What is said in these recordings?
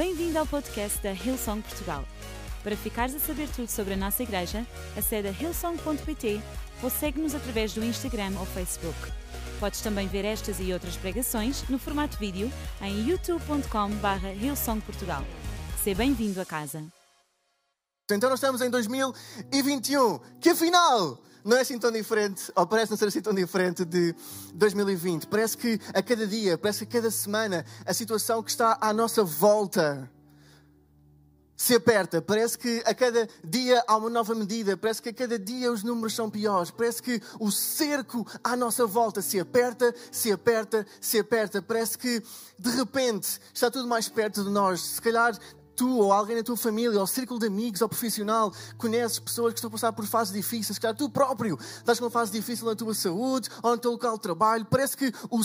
Bem-vindo ao podcast da Hillsong Portugal. Para ficares a saber tudo sobre a nossa igreja, acede a hillsong.pt ou segue-nos através do Instagram ou Facebook. Podes também ver estas e outras pregações no formato vídeo em youtube.com.br hillsongportugal. Seja bem-vindo a casa. Então nós estamos em 2021, que afinal não é assim tão diferente, ou parece não ser assim tão diferente de 2020. Parece que a cada dia, parece que a cada semana, a situação que está à nossa volta se aperta. Parece que a cada dia há uma nova medida. Parece que a cada dia os números são piores. Parece que o cerco à nossa volta se aperta, se aperta, se aperta. Parece que de repente está tudo mais perto de nós. Se calhar tu ou alguém na tua família, ou círculo de amigos, ou profissional, conheces pessoas que estão a passar por fases difíceis, que tu próprio estás com uma fase difícil na tua saúde ou no teu local de trabalho, parece que o,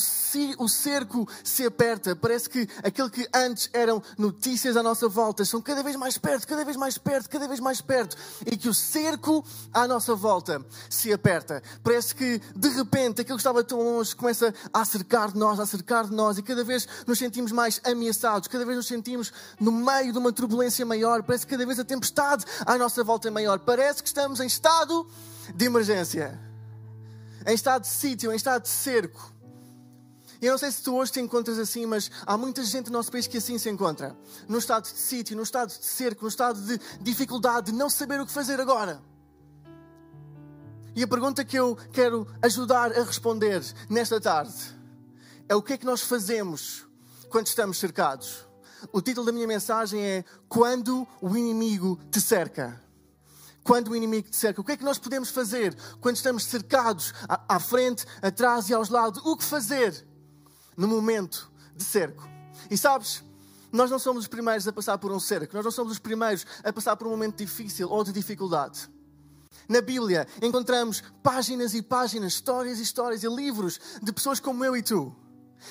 o cerco se aperta, parece que aquilo que antes eram notícias à nossa volta são cada vez mais perto, cada vez mais perto, cada vez mais perto, e que o cerco à nossa volta se aperta. Parece que de repente aquilo que estava tão longe começa a cercar de nós, a cercar de nós, e cada vez nos sentimos mais ameaçados, cada vez nos sentimos no meio de uma turbulência maior, parece que cada vez a tempestade à nossa volta é maior. Parece que estamos em estado de emergência, em estado de sítio, em estado de cerco. Eu não sei se tu hoje te encontras assim, mas há muita gente no nosso país que assim se encontra. No estado de sítio, no estado de cerco, no estado de dificuldade, de não saber o que fazer agora. E a pergunta que eu quero ajudar a responder nesta tarde é o que é que nós fazemos quando estamos cercados? O título da minha mensagem é Quando o inimigo te cerca. Quando o inimigo te cerca. O que é que nós podemos fazer quando estamos cercados à frente, atrás e aos lados? O que fazer no momento de cerco? E sabes, nós não somos os primeiros a passar por um cerco, nós não somos os primeiros a passar por um momento difícil ou de dificuldade. Na Bíblia encontramos páginas e páginas, histórias e histórias e livros de pessoas como eu e tu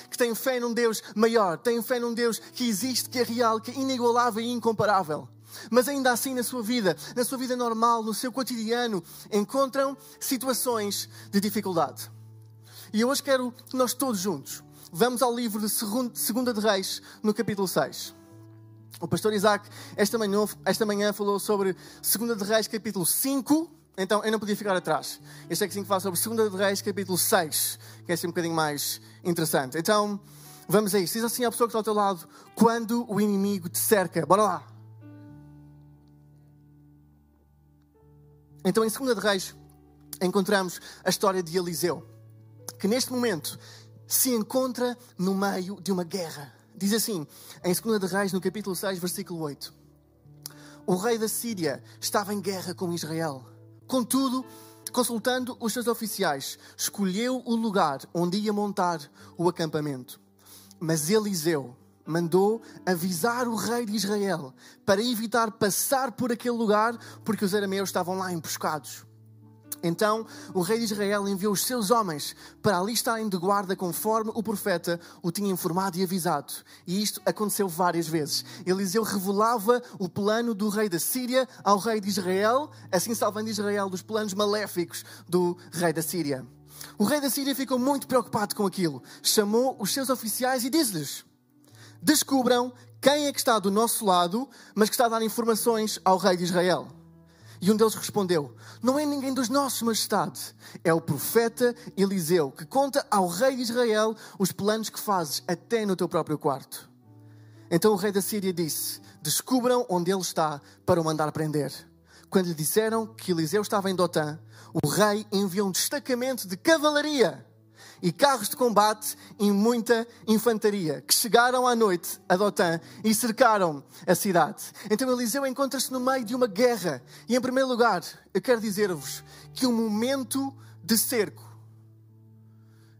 que têm fé num Deus maior, têm fé num Deus que existe, que é real, que é inigualável e incomparável. Mas ainda assim, na sua vida, na sua vida normal, no seu cotidiano, encontram situações de dificuldade. E hoje quero que nós todos juntos vamos ao livro de Segunda de Reis, no capítulo 6. O pastor Isaac, esta manhã, esta manhã falou sobre Segunda de Reis, capítulo 5, então eu não podia ficar atrás. Eu sei que sim que sobre 2 de Reis, capítulo 6, que é assim um bocadinho mais interessante. Então, vamos a isso. Diz assim à pessoa que está ao teu lado: quando o inimigo te cerca. Bora lá. Então, em 2 de Reis, encontramos a história de Eliseu, que neste momento se encontra no meio de uma guerra. Diz assim, em 2 de Reis, no capítulo 6, versículo 8: O rei da Síria estava em guerra com Israel. Contudo, consultando os seus oficiais, escolheu o lugar onde ia montar o acampamento. Mas Eliseu mandou avisar o rei de Israel para evitar passar por aquele lugar, porque os arameus estavam lá emboscados. Então o rei de Israel enviou os seus homens para ali estarem de guarda conforme o profeta o tinha informado e avisado. E isto aconteceu várias vezes. Eliseu revelava o plano do rei da Síria ao rei de Israel, assim salvando Israel dos planos maléficos do rei da Síria. O rei da Síria ficou muito preocupado com aquilo. Chamou os seus oficiais e disse-lhes: Descubram quem é que está do nosso lado, mas que está a dar informações ao rei de Israel. E um deles respondeu: Não é ninguém dos nossos, majestade. É o profeta Eliseu, que conta ao rei de Israel os planos que fazes até no teu próprio quarto. Então o rei da Síria disse: Descubram onde ele está para o mandar prender. Quando lhe disseram que Eliseu estava em Dotã, o rei enviou um destacamento de cavalaria e carros de combate e muita infantaria, que chegaram à noite a Dotã e cercaram a cidade. Então Eliseu encontra-se no meio de uma guerra. E em primeiro lugar, eu quero dizer-vos que o momento de cerco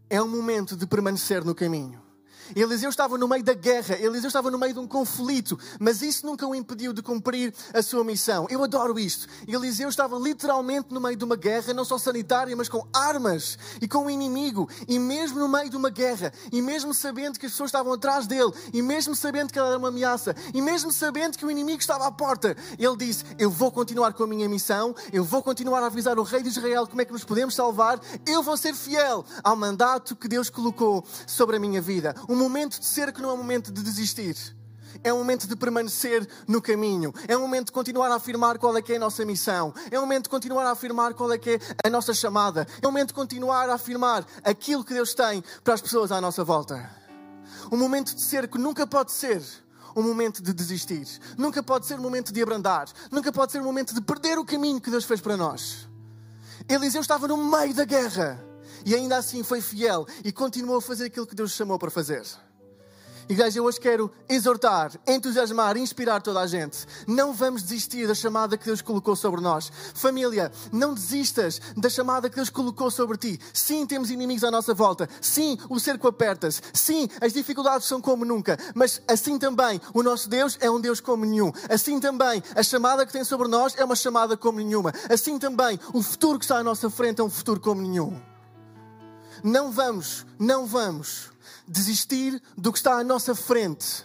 é um momento de permanecer no caminho. Eliseu estava no meio da guerra, Eliseu estava no meio de um conflito, mas isso nunca o impediu de cumprir a sua missão. Eu adoro isto. Eliseu estava literalmente no meio de uma guerra, não só sanitária, mas com armas e com o um inimigo. E mesmo no meio de uma guerra, e mesmo sabendo que as pessoas estavam atrás dele, e mesmo sabendo que ela era uma ameaça, e mesmo sabendo que o inimigo estava à porta, ele disse: Eu vou continuar com a minha missão, eu vou continuar a avisar o rei de Israel como é que nos podemos salvar, eu vou ser fiel ao mandato que Deus colocou sobre a minha vida. Um momento de cerco não é um momento de desistir. É um momento de permanecer no caminho. É um momento de continuar a afirmar qual é que é a nossa missão. É um momento de continuar a afirmar qual é que é a nossa chamada. É um momento de continuar a afirmar aquilo que Deus tem para as pessoas à nossa volta. Um momento de ser que nunca pode ser um momento de desistir. Nunca pode ser um momento de abrandar. Nunca pode ser um momento de perder o caminho que Deus fez para nós. Eliseu estava no meio da guerra e ainda assim foi fiel e continuou a fazer aquilo que Deus chamou para fazer. Igreja, eu hoje quero exortar, entusiasmar, inspirar toda a gente. Não vamos desistir da chamada que Deus colocou sobre nós. Família, não desistas da chamada que Deus colocou sobre ti. Sim, temos inimigos à nossa volta. Sim, o cerco aperta-se. Sim, as dificuldades são como nunca. Mas assim também, o nosso Deus é um Deus como nenhum. Assim também, a chamada que tem sobre nós é uma chamada como nenhuma. Assim também, o futuro que está à nossa frente é um futuro como nenhum. Não vamos, não vamos desistir do que está à nossa frente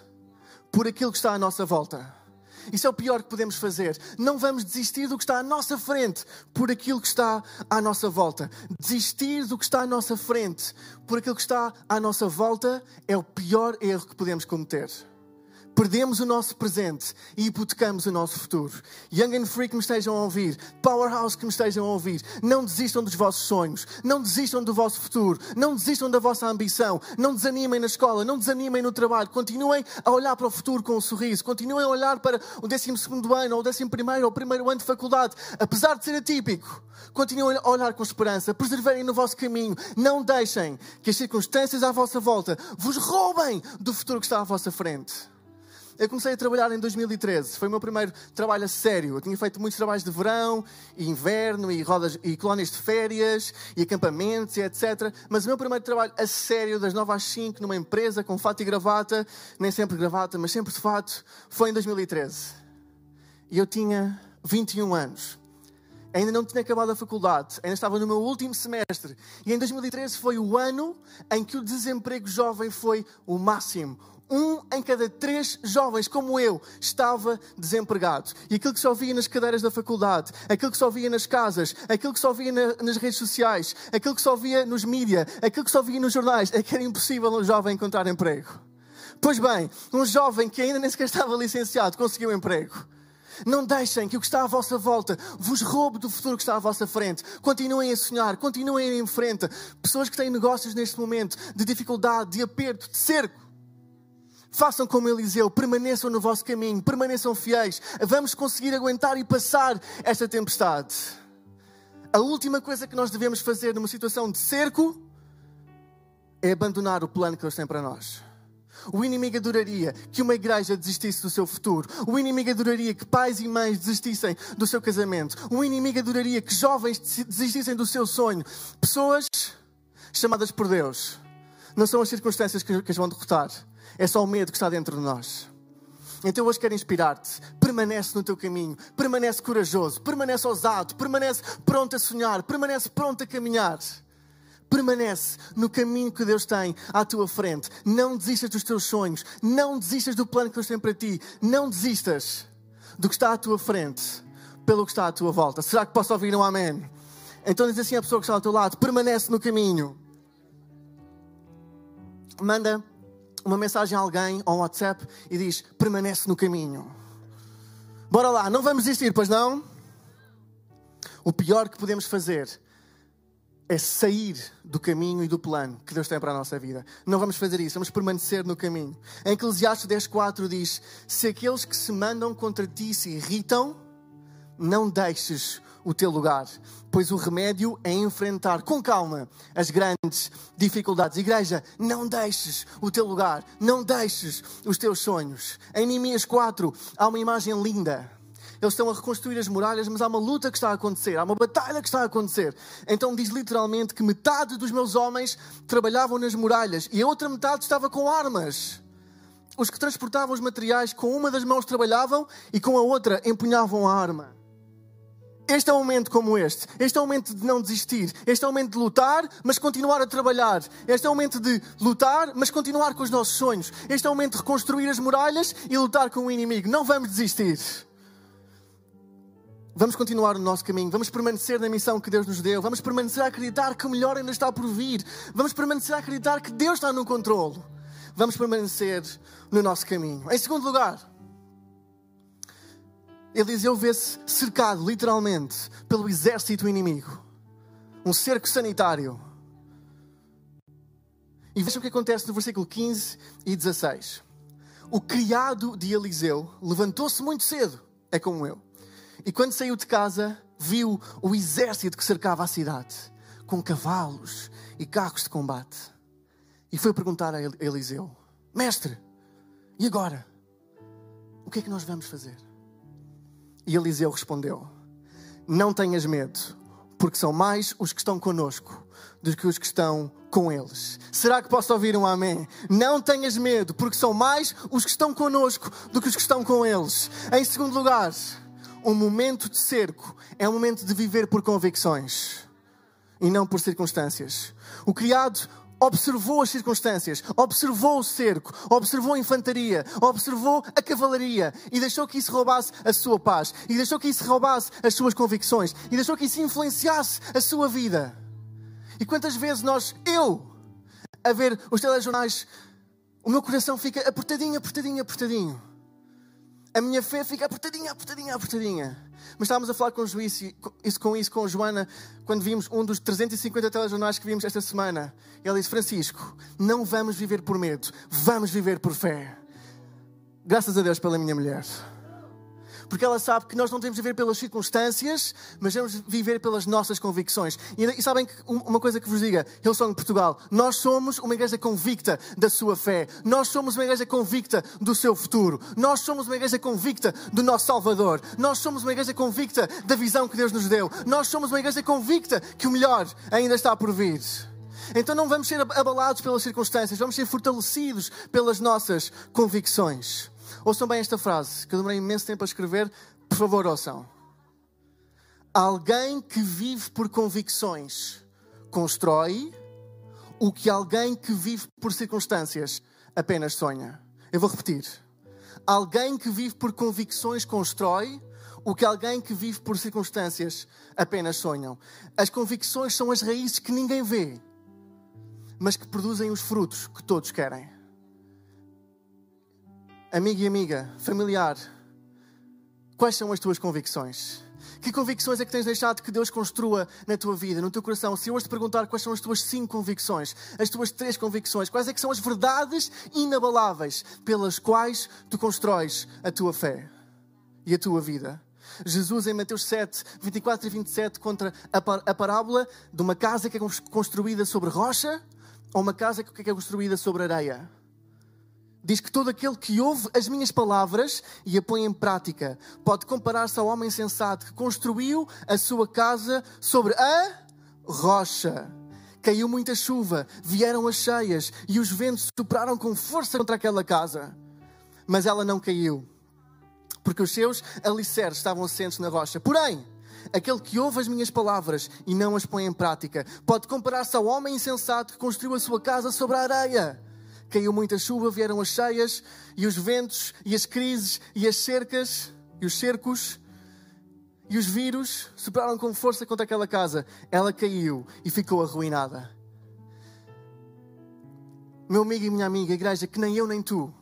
por aquilo que está à nossa volta. Isso é o pior que podemos fazer. Não vamos desistir do que está à nossa frente por aquilo que está à nossa volta. Desistir do que está à nossa frente por aquilo que está à nossa volta é o pior erro que podemos cometer. Perdemos o nosso presente e hipotecamos o nosso futuro. Young and Free que me estejam a ouvir, Powerhouse que me estejam a ouvir, não desistam dos vossos sonhos, não desistam do vosso futuro, não desistam da vossa ambição, não desanimem na escola, não desanimem no trabalho, continuem a olhar para o futuro com um sorriso, continuem a olhar para o 12 ano, ou o 11 ou o primeiro ano de faculdade, apesar de ser atípico, continuem a olhar com esperança, preservem no vosso caminho, não deixem que as circunstâncias à vossa volta vos roubem do futuro que está à vossa frente. Eu comecei a trabalhar em 2013. Foi o meu primeiro trabalho a sério. Eu tinha feito muitos trabalhos de verão, e inverno, e, rodas, e colónias de férias, e acampamentos, e etc. Mas o meu primeiro trabalho a sério, das 9 às 5, numa empresa, com fato e gravata, nem sempre gravata, mas sempre de fato, foi em 2013. E eu tinha 21 anos. Ainda não tinha acabado a faculdade, ainda estava no meu último semestre. E em 2013 foi o ano em que o desemprego jovem foi o máximo um em cada três jovens, como eu, estava desempregado. E aquilo que só via nas cadeiras da faculdade, aquilo que só via nas casas, aquilo que só via na, nas redes sociais, aquilo que só via nos mídias, aquilo que só via nos jornais, é que era impossível um jovem encontrar emprego. Pois bem, um jovem que ainda nem sequer estava licenciado conseguiu um emprego. Não deixem que o que está à vossa volta vos roube do futuro que está à vossa frente. Continuem a sonhar, continuem em frente. Pessoas que têm negócios neste momento de dificuldade, de aperto, de cerco. Façam como Eliseu, permaneçam no vosso caminho, permaneçam fiéis. Vamos conseguir aguentar e passar esta tempestade. A última coisa que nós devemos fazer numa situação de cerco é abandonar o plano que Deus tem para nós. O inimigo adoraria que uma igreja desistisse do seu futuro. O inimigo adoraria que pais e mães desistissem do seu casamento. O inimigo adoraria que jovens desistissem do seu sonho. Pessoas chamadas por Deus. Não são as circunstâncias que as vão derrotar é só o medo que está dentro de nós. Então hoje quero inspirar-te. Permanece no teu caminho, permanece corajoso, permanece ousado, permanece pronto a sonhar, permanece pronto a caminhar. Permanece no caminho que Deus tem à tua frente. Não desistas dos teus sonhos, não desistas do plano que Deus tem para ti, não desistas do que está à tua frente, pelo que está à tua volta. Será que posso ouvir um amém? Então diz assim a pessoa que está ao teu lado: permanece no caminho. Manda uma mensagem a alguém ou um WhatsApp e diz: permanece no caminho. Bora lá, não vamos desistir, pois não? O pior que podemos fazer é sair do caminho e do plano que Deus tem para a nossa vida. Não vamos fazer isso, vamos permanecer no caminho. Em Eclesiastes 10.4 diz: Se aqueles que se mandam contra ti se irritam, não deixes o teu lugar, pois o remédio é enfrentar com calma as grandes dificuldades. Igreja, não deixes o teu lugar, não deixes os teus sonhos. Em Neemias 4 há uma imagem linda. Eles estão a reconstruir as muralhas, mas há uma luta que está a acontecer, há uma batalha que está a acontecer. Então diz literalmente que metade dos meus homens trabalhavam nas muralhas e a outra metade estava com armas. Os que transportavam os materiais com uma das mãos trabalhavam e com a outra empunhavam a arma. Este é um momento como este. Este é um momento de não desistir. Este é um momento de lutar, mas continuar a trabalhar. Este é um momento de lutar, mas continuar com os nossos sonhos. Este é um momento de reconstruir as muralhas e lutar com o inimigo. Não vamos desistir. Vamos continuar no nosso caminho, vamos permanecer na missão que Deus nos deu, vamos permanecer a acreditar que o melhor ainda está por vir, vamos permanecer a acreditar que Deus está no controle. vamos permanecer no nosso caminho. Em segundo lugar, Eliseu vê-se cercado, literalmente, pelo exército inimigo. Um cerco sanitário. E vejam o que acontece no versículo 15 e 16. O criado de Eliseu levantou-se muito cedo, é como eu. E quando saiu de casa, viu o exército que cercava a cidade, com cavalos e carros de combate. E foi perguntar a Eliseu: Mestre, e agora? O que é que nós vamos fazer? E Eliseu respondeu: Não tenhas medo, porque são mais os que estão conosco do que os que estão com eles. Será que posso ouvir um amém? Não tenhas medo, porque são mais os que estão conosco do que os que estão com eles. Em segundo lugar, um momento de cerco é um momento de viver por convicções e não por circunstâncias. O criado observou as circunstâncias, observou o cerco, observou a infantaria, observou a cavalaria e deixou que isso roubasse a sua paz, e deixou que isso roubasse as suas convicções, e deixou que isso influenciasse a sua vida. E quantas vezes nós, eu, a ver os telejornais, o meu coração fica apertadinho, apertadinho, apertadinho. A minha fé fica apertadinha, apertadinha, apertadinha. Mas estávamos a falar com, juízo, isso, com isso com Joana quando vimos um dos 350 telejornais que vimos esta semana. Ela disse: Francisco, não vamos viver por medo, vamos viver por fé. Graças a Deus pela minha mulher porque ela sabe que nós não temos de viver pelas circunstâncias, mas temos de viver pelas nossas convicções. E, e sabem que uma coisa que vos diga, Hillsong Portugal, nós somos uma igreja convicta da sua fé, nós somos uma igreja convicta do seu futuro, nós somos uma igreja convicta do nosso Salvador, nós somos uma igreja convicta da visão que Deus nos deu, nós somos uma igreja convicta que o melhor ainda está por vir. Então não vamos ser abalados pelas circunstâncias, vamos ser fortalecidos pelas nossas convicções. Ouçam bem esta frase, que eu demorei imenso tempo a escrever. Por favor, ouçam. Alguém que vive por convicções constrói o que alguém que vive por circunstâncias apenas sonha. Eu vou repetir. Alguém que vive por convicções constrói o que alguém que vive por circunstâncias apenas sonham. As convicções são as raízes que ninguém vê, mas que produzem os frutos que todos querem amigo e amiga, familiar, quais são as tuas convicções? Que convicções é que tens deixado que Deus construa na tua vida, no teu coração? Se eu hoje te perguntar quais são as tuas cinco convicções, as tuas três convicções, quais é que são as verdades inabaláveis pelas quais tu constróis a tua fé e a tua vida? Jesus, em Mateus 7, 24 e 27, contra a parábola de uma casa que é construída sobre rocha ou uma casa que é construída sobre areia diz que todo aquele que ouve as minhas palavras e a põe em prática pode comparar-se ao homem sensato que construiu a sua casa sobre a rocha. Caiu muita chuva, vieram as cheias e os ventos sopraram com força contra aquela casa. Mas ela não caiu, porque os seus alicerces estavam assentos na rocha. Porém, aquele que ouve as minhas palavras e não as põe em prática pode comparar-se ao homem insensato que construiu a sua casa sobre a areia caiu muita chuva, vieram as cheias e os ventos e as crises e as cercas e os cercos e os vírus sopraram com força contra aquela casa. Ela caiu e ficou arruinada. Meu amigo e minha amiga, igreja, que nem eu nem tu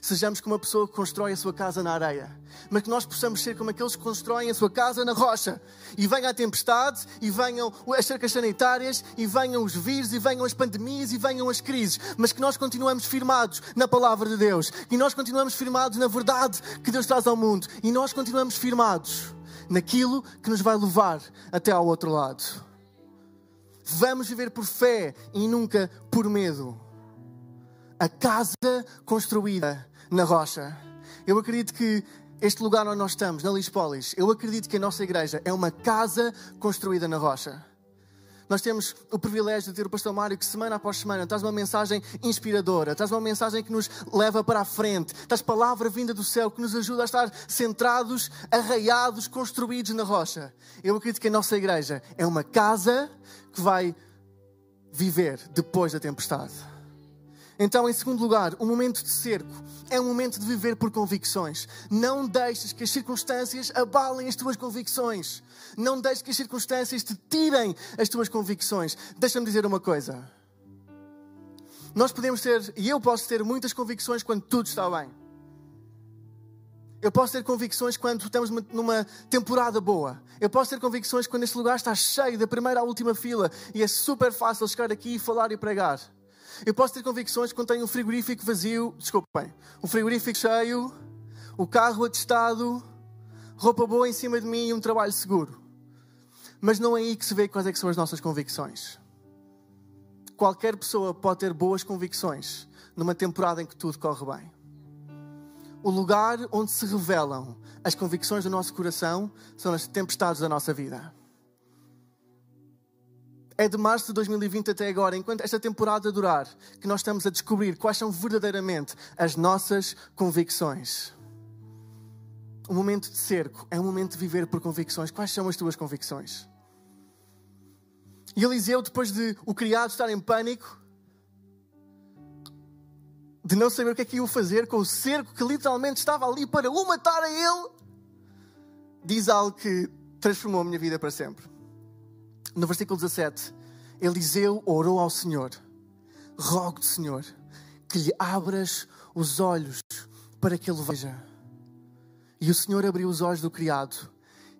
sejamos como uma pessoa que constrói a sua casa na areia, mas que nós possamos ser como aqueles que constroem a sua casa na rocha. E venha a tempestade, e venham as cercas sanitárias, e venham os vírus, e venham as pandemias, e venham as crises, mas que nós continuamos firmados na palavra de Deus, e nós continuamos firmados na verdade que Deus traz ao mundo, e nós continuamos firmados naquilo que nos vai levar até ao outro lado. Vamos viver por fé e nunca por medo. A casa construída na rocha. Eu acredito que este lugar onde nós estamos, na Lispolis, eu acredito que a nossa igreja é uma casa construída na rocha. Nós temos o privilégio de ter o pastor Mário que semana após semana traz uma mensagem inspiradora, traz uma mensagem que nos leva para a frente, traz palavra vinda do céu que nos ajuda a estar centrados, arraiados, construídos na rocha. Eu acredito que a nossa igreja é uma casa que vai viver depois da tempestade. Então, em segundo lugar, o momento de cerco é um momento de viver por convicções. Não deixes que as circunstâncias abalem as tuas convicções. Não deixes que as circunstâncias te tirem as tuas convicções. Deixa-me dizer uma coisa. Nós podemos ter, e eu posso ter muitas convicções quando tudo está bem. Eu posso ter convicções quando estamos numa temporada boa. Eu posso ter convicções quando este lugar está cheio, da primeira à última fila, e é super fácil chegar aqui e falar e pregar. Eu posso ter convicções quando tenho um frigorífico vazio, desculpem, um frigorífico cheio, o carro atestado, roupa boa em cima de mim e um trabalho seguro. Mas não é aí que se vê quais é são as nossas convicções. Qualquer pessoa pode ter boas convicções numa temporada em que tudo corre bem. O lugar onde se revelam as convicções do nosso coração são as tempestades da nossa vida. É de março de 2020 até agora, enquanto esta temporada durar, que nós estamos a descobrir quais são verdadeiramente as nossas convicções. O momento de cerco é um momento de viver por convicções. Quais são as tuas convicções? E Eliseu, depois de o criado estar em pânico, de não saber o que é que ia fazer com o cerco que literalmente estava ali para o matar a ele, diz algo que transformou a minha vida para sempre. No versículo 17, Eliseu orou ao Senhor: Rogo-te, Senhor, que lhe abras os olhos para que ele veja. E o Senhor abriu os olhos do criado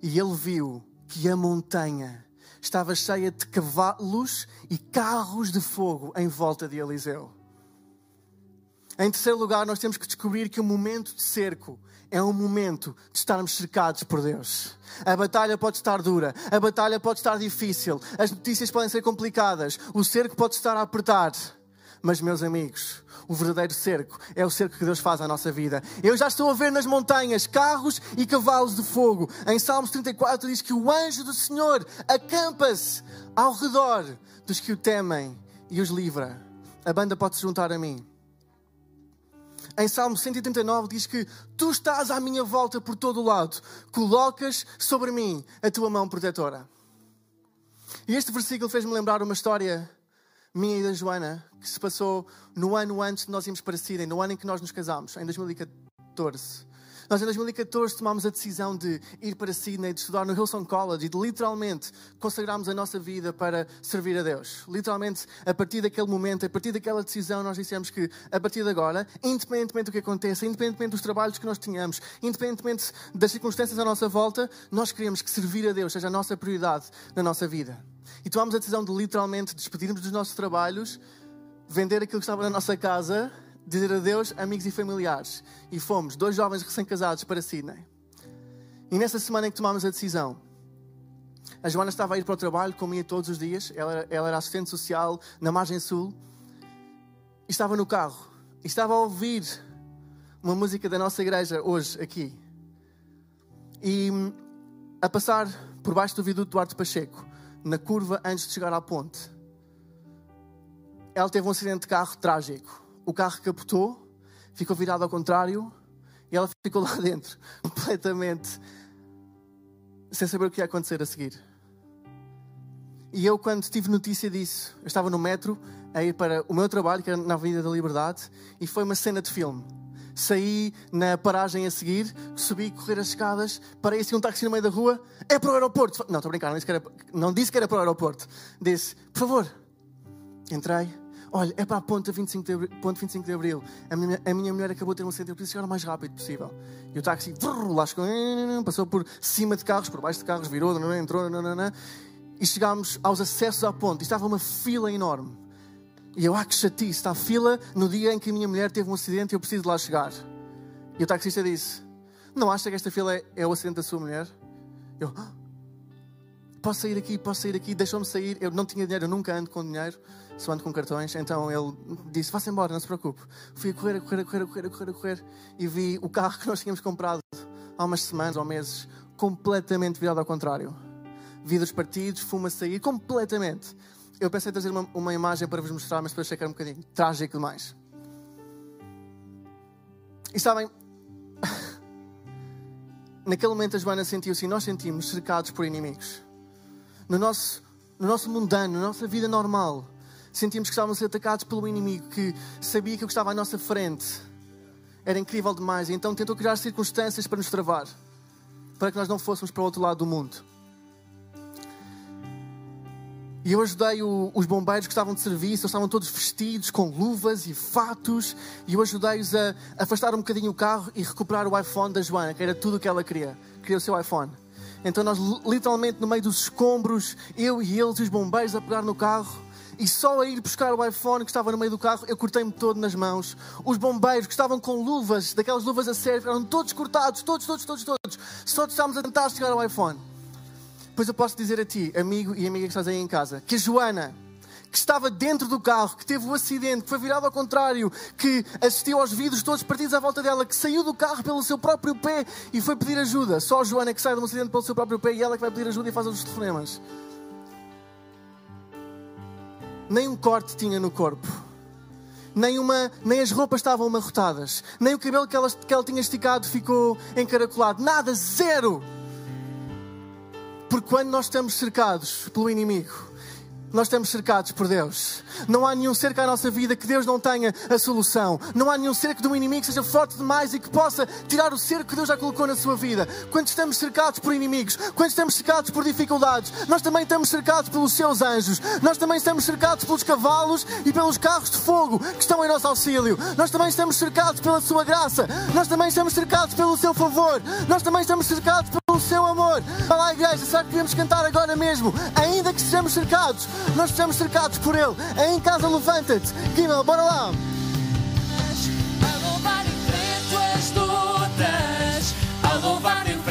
e ele viu que a montanha estava cheia de cavalos e carros de fogo em volta de Eliseu. Em terceiro lugar, nós temos que descobrir que o momento de cerco é um momento de estarmos cercados por Deus. A batalha pode estar dura, a batalha pode estar difícil, as notícias podem ser complicadas, o cerco pode estar a apertar. Mas, meus amigos, o verdadeiro cerco é o cerco que Deus faz à nossa vida. Eu já estou a ver nas montanhas carros e cavalos de fogo. Em Salmos 34 diz que o anjo do Senhor acampa-se ao redor dos que o temem e os livra. A banda pode se juntar a mim. Em Salmo 139 diz que tu estás à minha volta por todo o lado, colocas sobre mim a tua mão protetora. E este versículo fez-me lembrar uma história minha e da Joana, que se passou no ano antes de nós irmos para Sydney, no ano em que nós nos casámos, em 2014. Nós, em 2014, tomámos a decisão de ir para Sydney, de estudar no Hillsong College e de literalmente consagrarmos a nossa vida para servir a Deus. Literalmente, a partir daquele momento, a partir daquela decisão, nós dissemos que, a partir de agora, independentemente do que aconteça, independentemente dos trabalhos que nós tenhamos, independentemente das circunstâncias à nossa volta, nós queremos que servir a Deus seja a nossa prioridade na nossa vida. E tomámos a decisão de literalmente despedirmos dos nossos trabalhos, vender aquilo que estava na nossa casa dizer adeus, amigos e familiares. E fomos, dois jovens recém-casados, para Sydney. E nessa semana em que tomámos a decisão, a Joana estava a ir para o trabalho, como ia todos os dias. Ela, ela era assistente social na margem sul. E estava no carro. E estava a ouvir uma música da nossa igreja hoje, aqui. E a passar por baixo do viaduto Duarte Pacheco, na curva antes de chegar à ponte, ela teve um acidente de carro trágico o carro capotou, ficou virado ao contrário e ela ficou lá dentro, completamente sem saber o que ia acontecer a seguir. E eu, quando tive notícia disso, eu estava no metro a ir para o meu trabalho, que era na Avenida da Liberdade, e foi uma cena de filme. Saí na paragem a seguir, subi, correr as escadas, parei assim um táxi no meio da rua, é para o aeroporto. Não, estou a brincar, não disse, que era, não disse que era para o aeroporto. Disse, por favor. Entrei, Olha, é para a ponta 25 de. Ponto 25 de abril. A, minha, a minha mulher acabou de ter um acidente, eu preciso chegar o mais rápido possível. E o táxi lá chegou, passou por cima de carros, por baixo de carros, virou, entrou, e chegámos aos acessos à ponte. E estava uma fila enorme. E eu, ah, que chatice, está a fila no dia em que a minha mulher teve um acidente e eu preciso de lá chegar. E o taxista disse: Não acha que esta fila é, é o acidente da sua mulher? Eu, ah, posso sair aqui, posso sair aqui, deixou-me sair. Eu não tinha dinheiro, eu nunca ando com dinheiro só ando com cartões. Então ele disse: Vá-se embora, não se preocupe. Fui a correr, a correr, a correr, a correr, a correr, a correr e vi o carro que nós tínhamos comprado há umas semanas ou meses completamente virado ao contrário. Vidros partidos, fuma a sair, completamente. Eu pensei em trazer uma, uma imagem para vos mostrar, mas depois achei que era um bocadinho trágico demais. E sabem, naquele momento a Joana sentiu-se e nós sentimos cercados por inimigos. No nosso, no nosso mundano, na nossa vida normal, sentimos que estávamos atacados pelo inimigo que sabia que o que estava à nossa frente era incrível demais e então tentou criar circunstâncias para nos travar, para que nós não fôssemos para o outro lado do mundo. E eu ajudei o, os bombeiros que estavam de serviço, eles estavam todos vestidos com luvas e fatos, e eu ajudei-os a, afastar um bocadinho o carro e recuperar o iPhone da Joana, que era tudo o que ela queria. Queria o seu iPhone. Então nós, literalmente, no meio dos escombros, eu e eles os bombeiros a pegar no carro, e só a ir buscar o iPhone que estava no meio do carro, eu cortei-me todo nas mãos. Os bombeiros que estavam com luvas, daquelas luvas a sério, ficaram todos cortados, todos, todos, todos, todos. Só estávamos a tentar chegar ao iPhone. Pois eu posso dizer a ti, amigo e amiga que estás aí em casa, que a Joana, que estava dentro do carro, que teve o acidente, que foi virado ao contrário, que assistiu aos vidros todos partidos à volta dela, que saiu do carro pelo seu próprio pé e foi pedir ajuda. Só a Joana que sai de um acidente pelo seu próprio pé e ela que vai pedir ajuda e faz os telefonemas nem um corte tinha no corpo, nem, uma, nem as roupas estavam amarrotadas, nem o cabelo que ela, que ela tinha esticado ficou encaracolado, nada, zero. Porque quando nós estamos cercados pelo inimigo, nós estamos cercados por Deus. Não há nenhum cerco à nossa vida que Deus não tenha a solução. Não há nenhum cerco de um inimigo que seja forte demais e que possa tirar o cerco que Deus já colocou na sua vida. Quando estamos cercados por inimigos, quando estamos cercados por dificuldades, nós também estamos cercados pelos seus anjos. Nós também estamos cercados pelos cavalos e pelos carros de fogo que estão em nosso auxílio. Nós também estamos cercados pela sua graça. Nós também estamos cercados pelo seu favor. Nós também estamos cercados pelo seu amor. Olá, igreja, será que podemos cantar agora mesmo? Ainda que sejamos cercados, nós estamos cercados por Ele. Em casa, levanta-te. Guimel, bora lá. A louvar enfrento as lutas, a louvar enfrento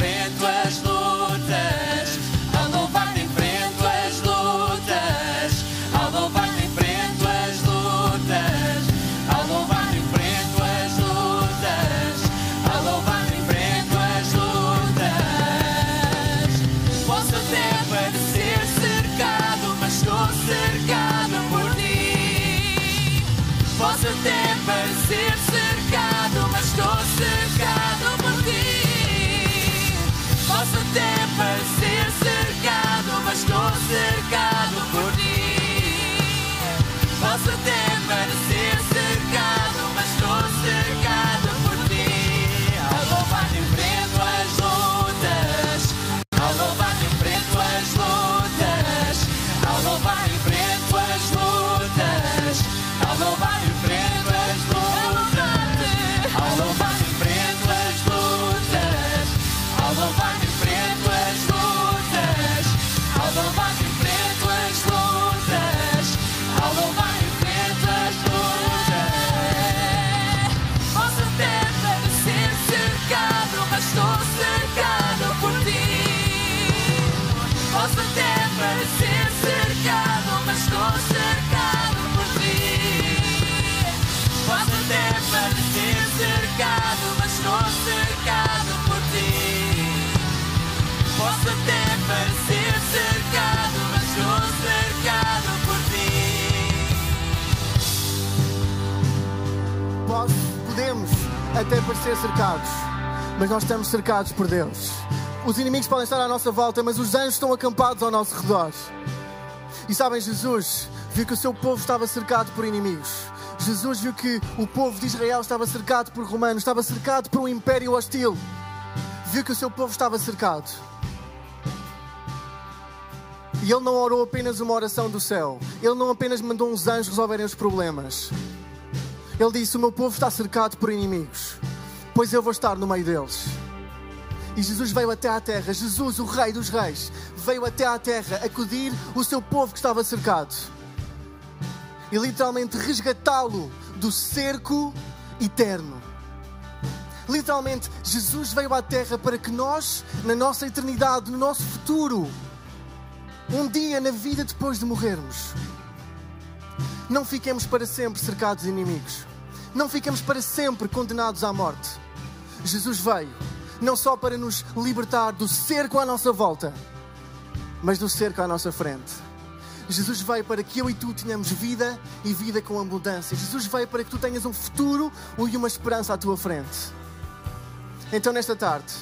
até parecer cercados, mas nós estamos cercados por Deus. Os inimigos podem estar à nossa volta, mas os anjos estão acampados ao nosso redor. E sabem, Jesus viu que o seu povo estava cercado por inimigos. Jesus viu que o povo de Israel estava cercado por romanos, estava cercado por um império hostil. Viu que o seu povo estava cercado. E ele não orou apenas uma oração do céu. Ele não apenas mandou uns anjos resolverem os problemas. Ele disse: O meu povo está cercado por inimigos, pois eu vou estar no meio deles. E Jesus veio até à terra, Jesus, o Rei dos Reis, veio até à terra acudir o seu povo que estava cercado e literalmente resgatá-lo do cerco eterno. Literalmente, Jesus veio à terra para que nós, na nossa eternidade, no nosso futuro, um dia na vida depois de morrermos, não fiquemos para sempre cercados de inimigos. Não fiquemos para sempre condenados à morte. Jesus veio não só para nos libertar do cerco à nossa volta, mas do cerco à nossa frente. Jesus veio para que eu e tu tenhamos vida e vida com abundância. Jesus veio para que tu tenhas um futuro e uma esperança à tua frente. Então, nesta tarde,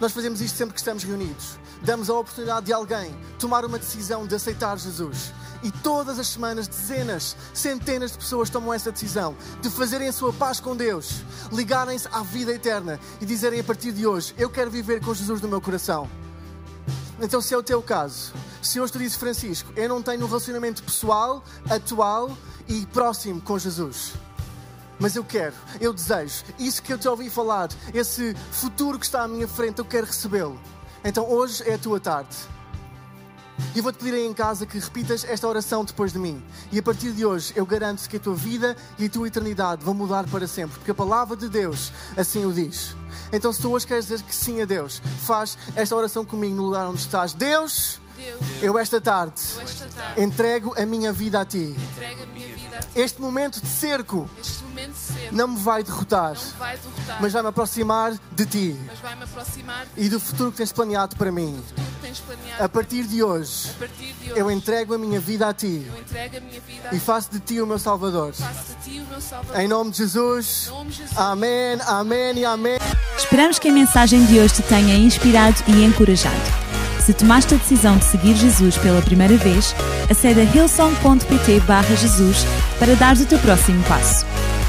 nós fazemos isto sempre que estamos reunidos. Damos a oportunidade de alguém tomar uma decisão de aceitar Jesus. E todas as semanas, dezenas, centenas de pessoas tomam essa decisão de fazerem a sua paz com Deus, ligarem-se à vida eterna e dizerem a partir de hoje: Eu quero viver com Jesus no meu coração. Então, se é o teu caso, se hoje tu dizes, Francisco, eu não tenho um relacionamento pessoal, atual e próximo com Jesus. Mas eu quero, eu desejo, isso que eu te ouvi falar, esse futuro que está à minha frente, eu quero recebê-lo. Então hoje é a tua tarde. E eu vou-te pedir aí em casa que repitas esta oração depois de mim. E a partir de hoje eu garanto que a tua vida e a tua eternidade vão mudar para sempre, porque a palavra de Deus assim o diz. Então, se tu hoje queres dizer que sim a Deus, faz esta oração comigo no lugar onde estás. Deus, Deus, eu esta tarde eu esta tarde entrego a minha vida a ti. vida a ti. Este momento de cerco Este cedo não me vai derrotar, não me vai derrotar, mas vai-me aproximar de ti mas vai-me aproximar e do futuro que tens planeado para mim. A partir de hoje, A partir de hoje, eu entrego a minha vida a ti a minha vida a e faço de ti o meu Salvador. Faço de ti o meu Salvador. Em nome de Jesus. Em nome de Jesus. Amém, amém e amém. Esperamos que a mensagem de hoje te tenha inspirado e encorajado. Se tomaste a decisão de seguir Jesus pela primeira vez, acede a hillsong.pt Jesus para dar o teu próximo passo.